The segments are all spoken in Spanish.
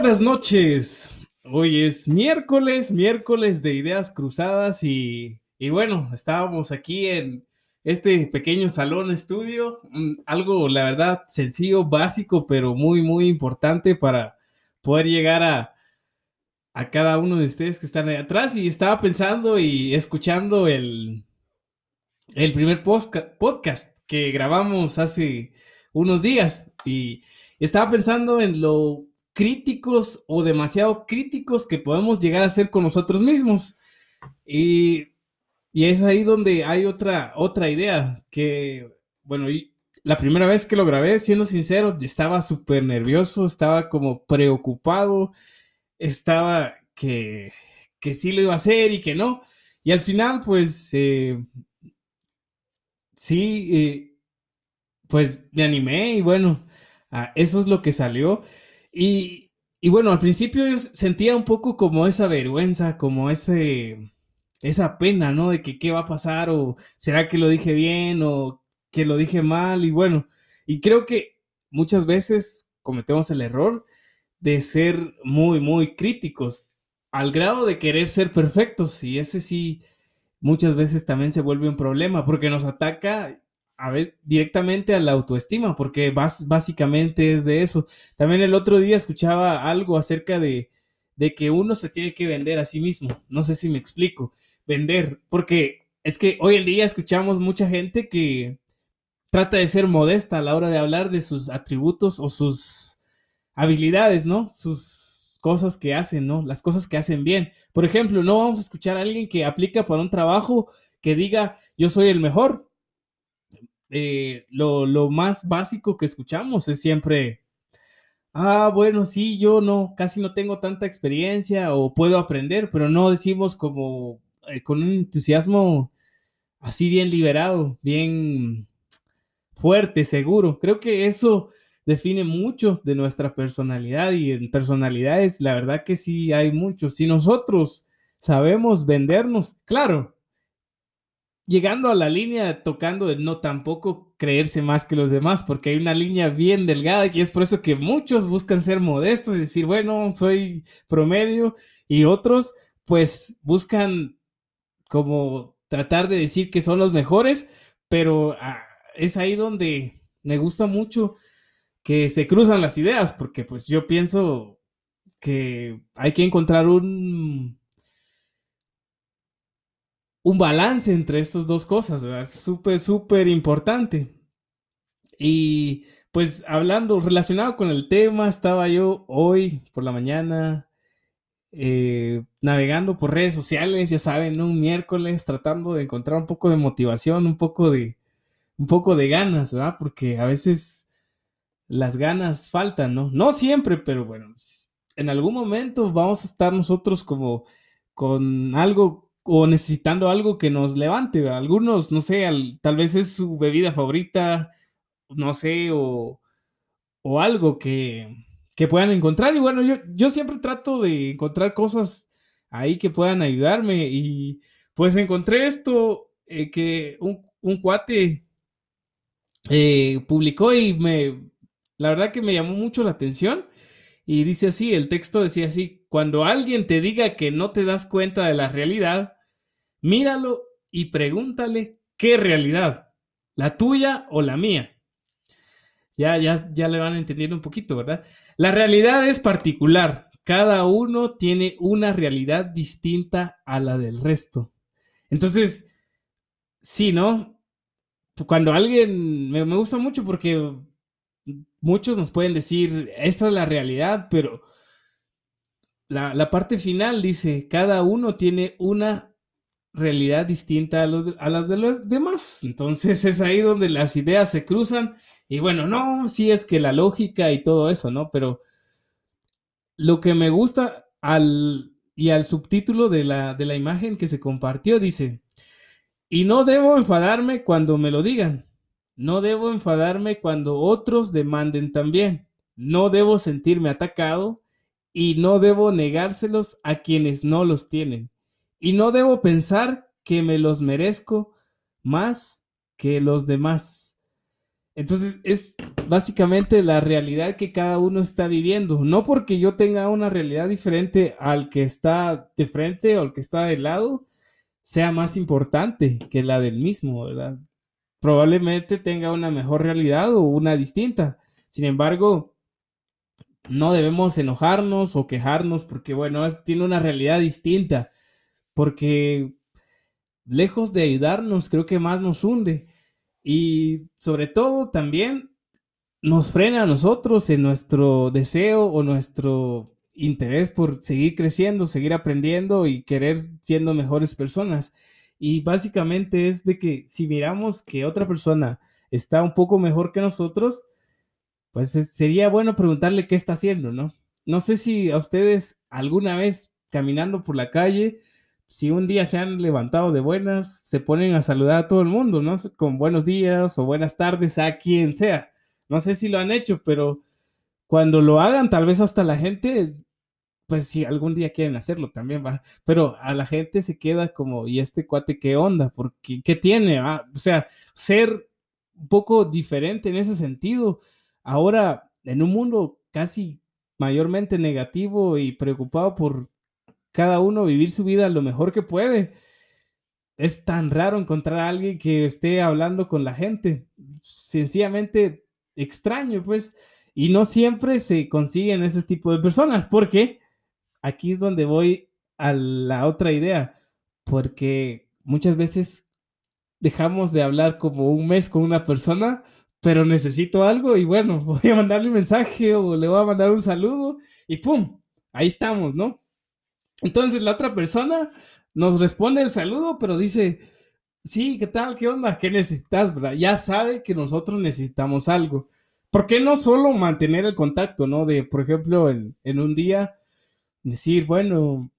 Buenas noches. Hoy es miércoles, miércoles de ideas cruzadas y, y bueno, estábamos aquí en este pequeño salón estudio, algo la verdad sencillo, básico, pero muy, muy importante para poder llegar a, a cada uno de ustedes que están ahí atrás y estaba pensando y escuchando el, el primer podcast que grabamos hace unos días y estaba pensando en lo críticos o demasiado críticos que podemos llegar a ser con nosotros mismos. Y, y es ahí donde hay otra, otra idea que, bueno, la primera vez que lo grabé, siendo sincero, estaba súper nervioso, estaba como preocupado, estaba que, que sí lo iba a hacer y que no. Y al final, pues, eh, sí, eh, pues me animé y bueno, eso es lo que salió. Y, bueno, al principio yo sentía un poco como esa vergüenza, como ese, esa pena, ¿no? De que qué va a pasar o será que lo dije bien o que lo dije mal y bueno, y creo que muchas veces cometemos el error de ser muy, muy críticos al grado de querer ser perfectos y ese sí muchas veces también se vuelve un problema porque nos ataca a ver, directamente a la autoestima, porque básicamente es de eso. También el otro día escuchaba algo acerca de, de que uno se tiene que vender a sí mismo. No sé si me explico. Vender, porque es que hoy en día escuchamos mucha gente que trata de ser modesta a la hora de hablar de sus atributos o sus habilidades, ¿no? Sus cosas que hacen, ¿no? Las cosas que hacen bien. Por ejemplo, no vamos a escuchar a alguien que aplica para un trabajo que diga yo soy el mejor, eh, lo, más básico que escuchamos es siempre, ah, bueno, sí, yo no, casi no tengo tanta experiencia o puedo aprender, pero no decimos como eh, con un entusiasmo así bien liberado, bien fuerte, seguro. Creo que eso define mucho de nuestra personalidad y en personalidades, la verdad que sí hay muchos. Si nosotros sabemos vendernos, claro, llegando a la línea tocando de no tampoco creerse más que los demás, porque hay una línea bien delgada y es por eso que muchos buscan ser modestos y decir, bueno, soy promedio y otros pues buscan como tratar de decir que son los mejores, pero ah, es ahí donde me gusta mucho que se cruzan las ideas, porque pues yo pienso que hay que encontrar un un balance entre estas dos cosas, ¿verdad? Es súper, súper importante. Y pues hablando, relacionado con el tema, estaba yo hoy por la mañana eh, navegando por redes sociales, ya saben, un miércoles, tratando de encontrar un poco de motivación, un poco de, un poco de ganas, ¿verdad? Porque a veces las ganas faltan, ¿no? No siempre, pero bueno, en algún momento vamos a estar nosotros como con algo o necesitando algo que nos levante. Algunos, no sé, tal vez es su bebida favorita, no sé, o, o algo que, que, puedan encontrar. Y bueno, yo, yo siempre trato de encontrar cosas ahí que puedan ayudarme. Y pues encontré esto eh, que un, un cuate eh, publicó y me, la verdad que me llamó mucho la atención. Y dice así, el texto decía así, cuando alguien te diga que no te das cuenta de la realidad, Míralo y pregúntale qué realidad, la tuya o la mía. Ya, ya, ya le van entendiendo un poquito, ¿verdad? La realidad es particular. Cada uno tiene una realidad distinta a la del resto. Entonces, sí, ¿no? Cuando alguien, me, me gusta mucho porque muchos nos pueden decir, esta es la realidad, pero la, la, parte final dice, cada uno tiene una realidad distinta a, las de los demás. Entonces es ahí donde las ideas se cruzan y bueno, no, sí es que la lógica y todo eso, ¿no? Pero lo que me gusta al y al subtítulo de la, de la imagen que se compartió dice, y no debo enfadarme cuando me lo digan, no debo enfadarme cuando otros demanden también, no debo sentirme atacado y no debo negárselos a quienes no los tienen y no debo pensar que me los merezco más que los demás. Entonces es básicamente la realidad que cada uno está viviendo. No porque yo tenga una realidad diferente al que está de frente o al que está de lado, sea más importante que la del mismo, ¿verdad? Probablemente tenga una mejor realidad o una distinta. Sin embargo, no debemos enojarnos o quejarnos porque, bueno, tiene una realidad distinta. Porque lejos de ayudarnos, creo que más nos hunde. Y sobre todo también nos frena a nosotros en nuestro deseo o nuestro interés por seguir creciendo, seguir aprendiendo y querer siendo mejores personas. Y básicamente es de que si miramos que otra persona está un poco mejor que nosotros, pues sería bueno preguntarle qué está haciendo, ¿no? No sé si a ustedes alguna vez caminando por la calle si un día se han levantado de buenas, se ponen a saludar a todo el mundo, ¿no? Con buenos días o buenas tardes a quien sea. No sé si lo han hecho, pero cuando lo hagan, tal vez hasta la gente, pues si algún día quieren hacerlo también va, pero a la gente se queda como, ¿y este cuate qué onda? Porque, ¿qué tiene? O sea, ser un poco diferente en ese sentido. Ahora, en un mundo casi mayormente negativo y preocupado por cada uno vivir su vida lo mejor que puede. Es tan raro encontrar a alguien que esté hablando con la gente. Sencillamente extraño, pues. Y no siempre se consiguen ese tipo de personas, porque aquí es donde voy a la otra idea, porque muchas veces dejamos de hablar como un mes con una persona, pero necesito algo y bueno, voy a mandarle un mensaje o le voy a mandar un saludo y ¡pum! Ahí estamos, ¿no? Entonces la otra persona nos responde el saludo, pero dice, sí, ¿qué tal? ¿Qué onda? ¿Qué necesitas? Ya sabe que nosotros necesitamos algo. ¿Por qué no solo mantener el contacto, no? De, por ejemplo, en, un día decir, bueno,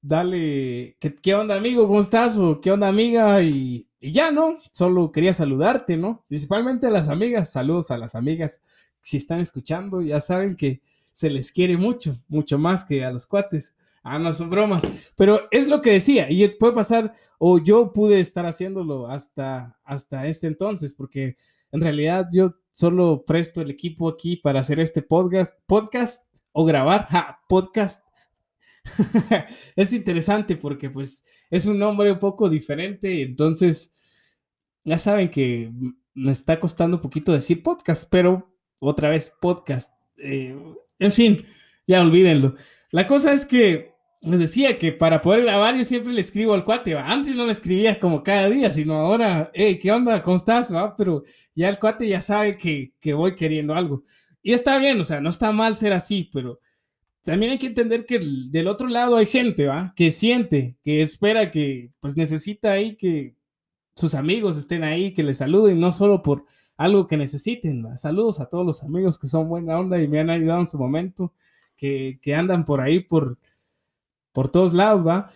dale, ¿qué, onda amigo? ¿Cómo estás? O ¿qué onda amiga? Y, y, ya, ¿no? Solo quería saludarte, ¿no? Principalmente a las amigas, saludos a las amigas. Si están escuchando, ya saben que se les quiere mucho, mucho más que a los cuates. Ah, no son bromas. Pero es lo que decía, y puede pasar, o yo pude estar haciéndolo hasta, hasta este entonces, porque en realidad yo solo presto el equipo aquí para hacer este podcast, podcast o grabar, podcast. es interesante porque pues es un nombre un poco diferente, entonces ya saben que me está costando un poquito decir podcast, pero otra vez podcast. Eh, en fin, ya olvídenlo. La cosa es que les decía que para poder grabar yo siempre le escribo al cuate, antes no le escribía como cada día, sino ahora, hey, ¿qué onda? ¿Cómo estás? ¿Va? Pero ya el cuate ya sabe que, que voy queriendo algo. Y está bien, o sea, no está mal ser así, pero también hay que entender que del otro lado hay gente, ¿va? Que siente, que espera, que pues necesita ahí que sus amigos estén ahí, que le saluden, no solo por algo que necesiten. ¿va? Saludos a todos los amigos que son buena onda y me han ayudado en su momento, que, que andan por ahí por por todos lados, ¿va?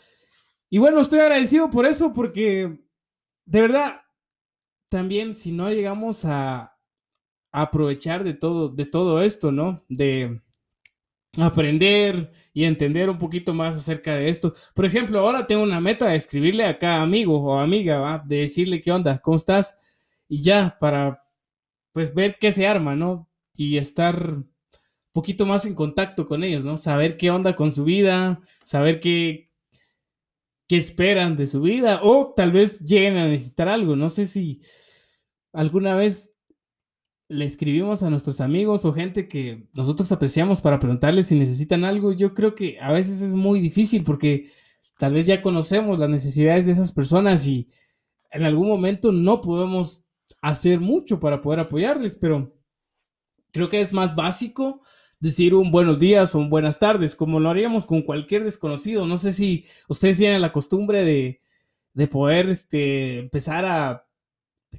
Y bueno, estoy agradecido por eso, porque de verdad, también si no llegamos a, aprovechar de todo, de todo esto, ¿no? De aprender y entender un poquito más acerca de esto. Por ejemplo, ahora tengo una meta de escribirle a cada amigo o amiga, ¿va? De decirle qué onda, cómo estás, y ya, para pues ver qué se arma, ¿no? Y estar poquito más en contacto con ellos, ¿no? Saber qué onda con su vida, saber qué, qué esperan de su vida o tal vez lleguen a necesitar algo. No sé si alguna vez le escribimos a nuestros amigos o gente que nosotros apreciamos para preguntarles si necesitan algo. Yo creo que a veces es muy difícil porque tal vez ya conocemos las necesidades de esas personas y en algún momento no podemos hacer mucho para poder apoyarles, pero creo que es más básico decir un buenos días o un buenas tardes, como lo haríamos con cualquier desconocido. No sé si ustedes tienen la costumbre de, de poder este, empezar a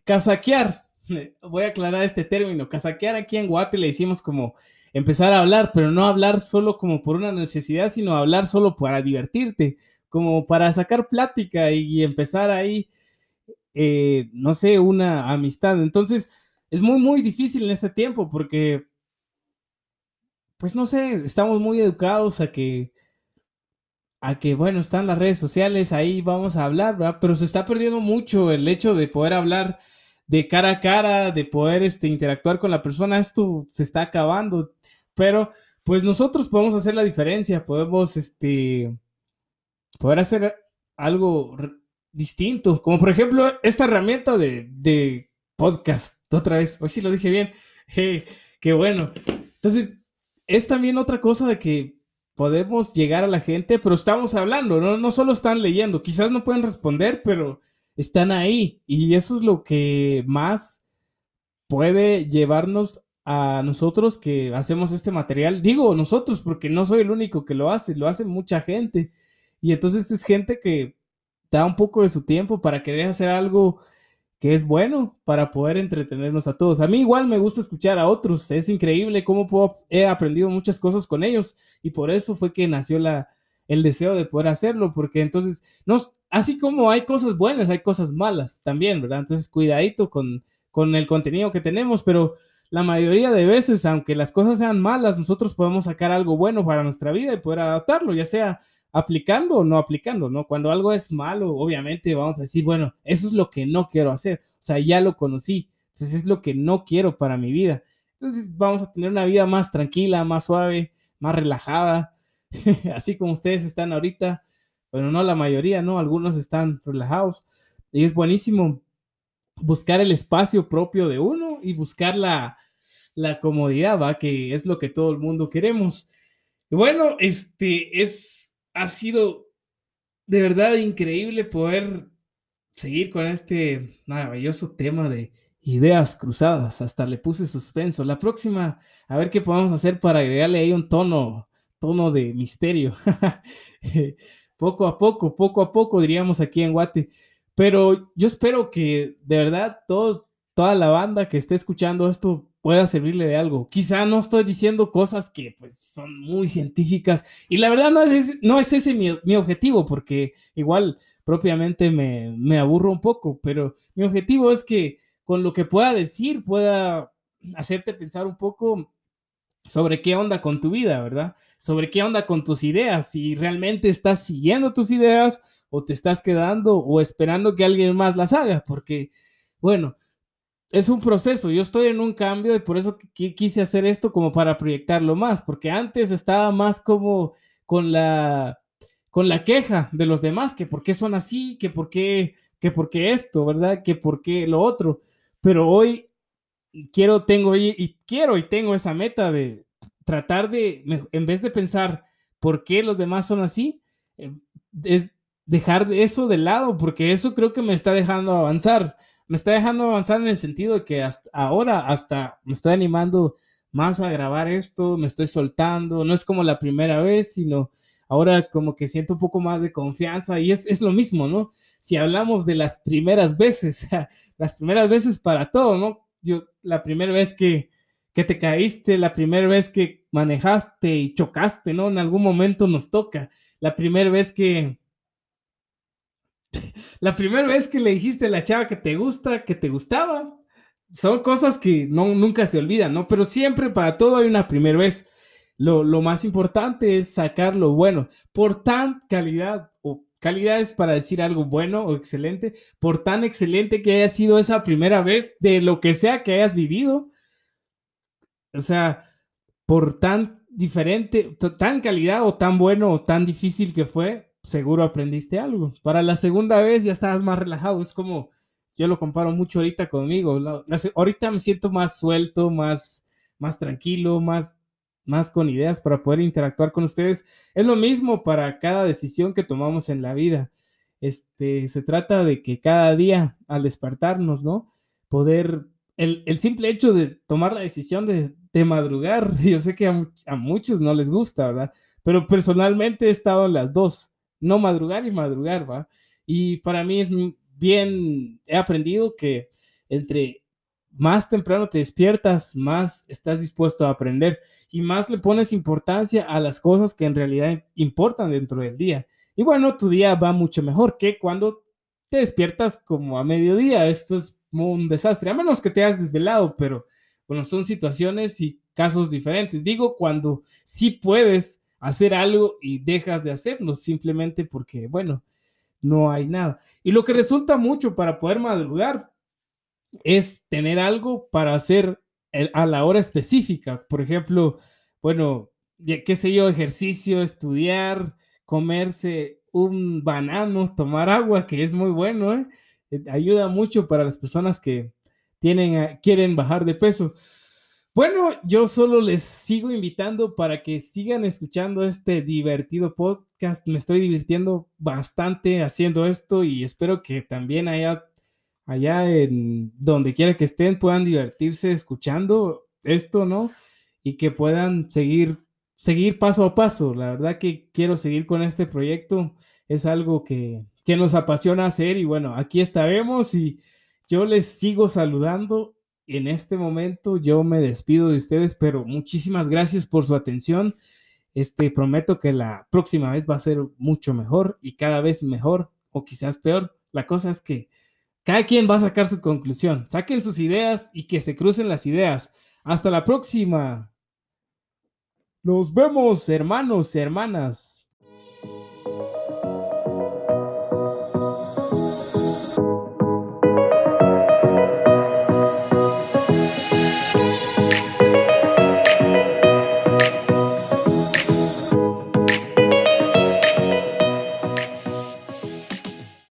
casaquear. Voy a aclarar este término. Casaquear aquí en Guate le decimos como empezar a hablar, pero no hablar solo como por una necesidad, sino hablar solo para divertirte, como para sacar plática y, empezar ahí, eh, no sé, una amistad. Entonces, es muy, muy difícil en este tiempo porque pues no sé, estamos muy educados a que, a que, bueno, están las redes sociales, ahí vamos a hablar, ¿verdad? Pero se está perdiendo mucho el hecho de poder hablar de cara a cara, de poder este, interactuar con la persona, esto se está acabando. Pero pues nosotros podemos hacer la diferencia, podemos este, poder hacer algo distinto, como por ejemplo esta herramienta de, de podcast, otra vez, hoy sí lo dije bien, qué bueno. Entonces, es también otra cosa de que podemos llegar a la gente, pero estamos hablando, no, no solo están leyendo, quizás no pueden responder, pero están ahí y eso es lo que más puede llevarnos a nosotros que hacemos este material. Digo nosotros porque no soy el único que lo hace, lo hace mucha gente. Y entonces es gente que da un poco de su tiempo para querer hacer algo que es bueno para poder entretenernos a todos. A mí igual me gusta escuchar a otros, es increíble cómo he aprendido muchas cosas con ellos y por eso fue que nació el deseo de poder hacerlo, porque entonces, así como hay cosas buenas, hay cosas malas también, ¿verdad? Entonces, cuidadito con, con el contenido que tenemos, pero la mayoría de veces, aunque las cosas sean malas, nosotros podemos sacar algo bueno para nuestra vida y poder adaptarlo, ya sea aplicando o no aplicando, ¿no? Cuando algo es malo, obviamente vamos a decir, bueno, eso es lo que no quiero hacer, o sea, ya lo conocí, entonces es lo que no quiero para mi vida. Entonces vamos a tener una vida más tranquila, más suave, más relajada, así como ustedes están ahorita, bueno, no la mayoría, ¿no? Algunos están relajados y es buenísimo buscar el espacio propio de uno y buscar la, la comodidad, ¿va? Que es lo que todo el mundo queremos. Bueno, este es ha sido de verdad increíble poder seguir con este maravilloso tema de ideas cruzadas. Hasta le puse suspenso. La próxima, a ver qué podemos hacer para agregarle ahí un tono, tono de misterio. poco a poco, poco a poco, diríamos aquí en Guate. Pero yo espero que de verdad todo, toda la banda que esté escuchando esto pueda servirle de algo. Quizá no estoy diciendo cosas que pues son muy científicas y la verdad no es, no es ese mi, objetivo porque igual propiamente me, me aburro un poco, pero mi objetivo es que con lo que pueda decir pueda hacerte pensar un poco sobre qué onda con tu vida, ¿verdad? Sobre qué onda con tus ideas, si realmente estás siguiendo tus ideas o te estás quedando o esperando que alguien más las haga, porque, bueno, es un proceso. Yo estoy en un cambio y por eso quise hacer esto como para proyectarlo más, porque antes estaba más como con la con la queja de los demás, que por qué son así, que por qué, que por qué esto, ¿verdad? Que por qué lo otro. Pero hoy quiero, tengo y, quiero y tengo esa meta de tratar de, en vez de pensar por qué los demás son así, eh, es dejar eso de lado, porque eso creo que me está dejando avanzar me está dejando avanzar en el sentido de que hasta ahora hasta me estoy animando más a grabar esto, me estoy soltando, no es como la primera vez, sino ahora como que siento un poco más de confianza y es, es lo mismo, ¿no? Si hablamos de las primeras veces, las primeras veces para todo, ¿no? Yo, la primera vez que, que te caíste, la primera vez que manejaste y chocaste, ¿no? En algún momento nos toca. La primera vez que, la primera vez que le dijiste a la chava que te gusta, que te gustaba, son cosas que no, nunca se olvidan, ¿no? Pero siempre para todo hay una primera vez. Lo, más importante es sacar lo bueno. Por tan calidad, o calidad es para decir algo bueno o excelente, por tan excelente que haya sido esa primera vez de lo que sea que hayas vivido. O sea, por tan diferente, tan calidad o tan bueno o tan difícil que fue, seguro aprendiste algo. Para la segunda vez ya estabas más relajado. Es como, yo lo comparo mucho ahorita conmigo. ahorita me siento más suelto, más, más tranquilo, más, más con ideas para poder interactuar con ustedes. Es lo mismo para cada decisión que tomamos en la vida. Este, se trata de que cada día al despertarnos, ¿no? Poder, el, simple hecho de tomar la decisión de, de madrugar, yo sé que a, a muchos no les gusta, ¿verdad? Pero personalmente he estado en las dos no madrugar y madrugar, ¿va? Y para mí es bien, he aprendido que entre más temprano te despiertas, más estás dispuesto a aprender y más le pones importancia a las cosas que en realidad importan dentro del día. Y bueno, tu día va mucho mejor que cuando te despiertas como a mediodía. Esto es un desastre, a menos que te hayas desvelado, pero bueno, son situaciones y casos diferentes. Digo, cuando sí puedes hacer algo y dejas de hacerlo simplemente porque, bueno, no hay nada. Y lo que resulta mucho para poder madrugar es tener algo para hacer a la hora específica. Por ejemplo, bueno, qué sé yo, ejercicio, estudiar, comerse un banano, tomar agua, que es muy bueno, ¿eh? Eh, ayuda mucho para las personas que tienen, quieren bajar de peso. Bueno, yo solo les sigo invitando para que sigan escuchando este divertido podcast. Me estoy divirtiendo bastante haciendo esto y espero que también allá, allá en donde quiera que estén puedan divertirse escuchando esto, ¿no? Y que puedan seguir, seguir paso a paso. La verdad que quiero seguir con este proyecto. Es algo que, que nos apasiona hacer y bueno, aquí estaremos y yo les sigo saludando en este momento yo me despido de ustedes, pero muchísimas gracias por su atención. Este, prometo que la próxima vez va a ser mucho mejor y cada vez mejor o quizás peor. La cosa es que cada quien va a sacar su conclusión. Saquen sus ideas y que se crucen las ideas. Hasta la próxima. Nos vemos, hermanos, hermanas.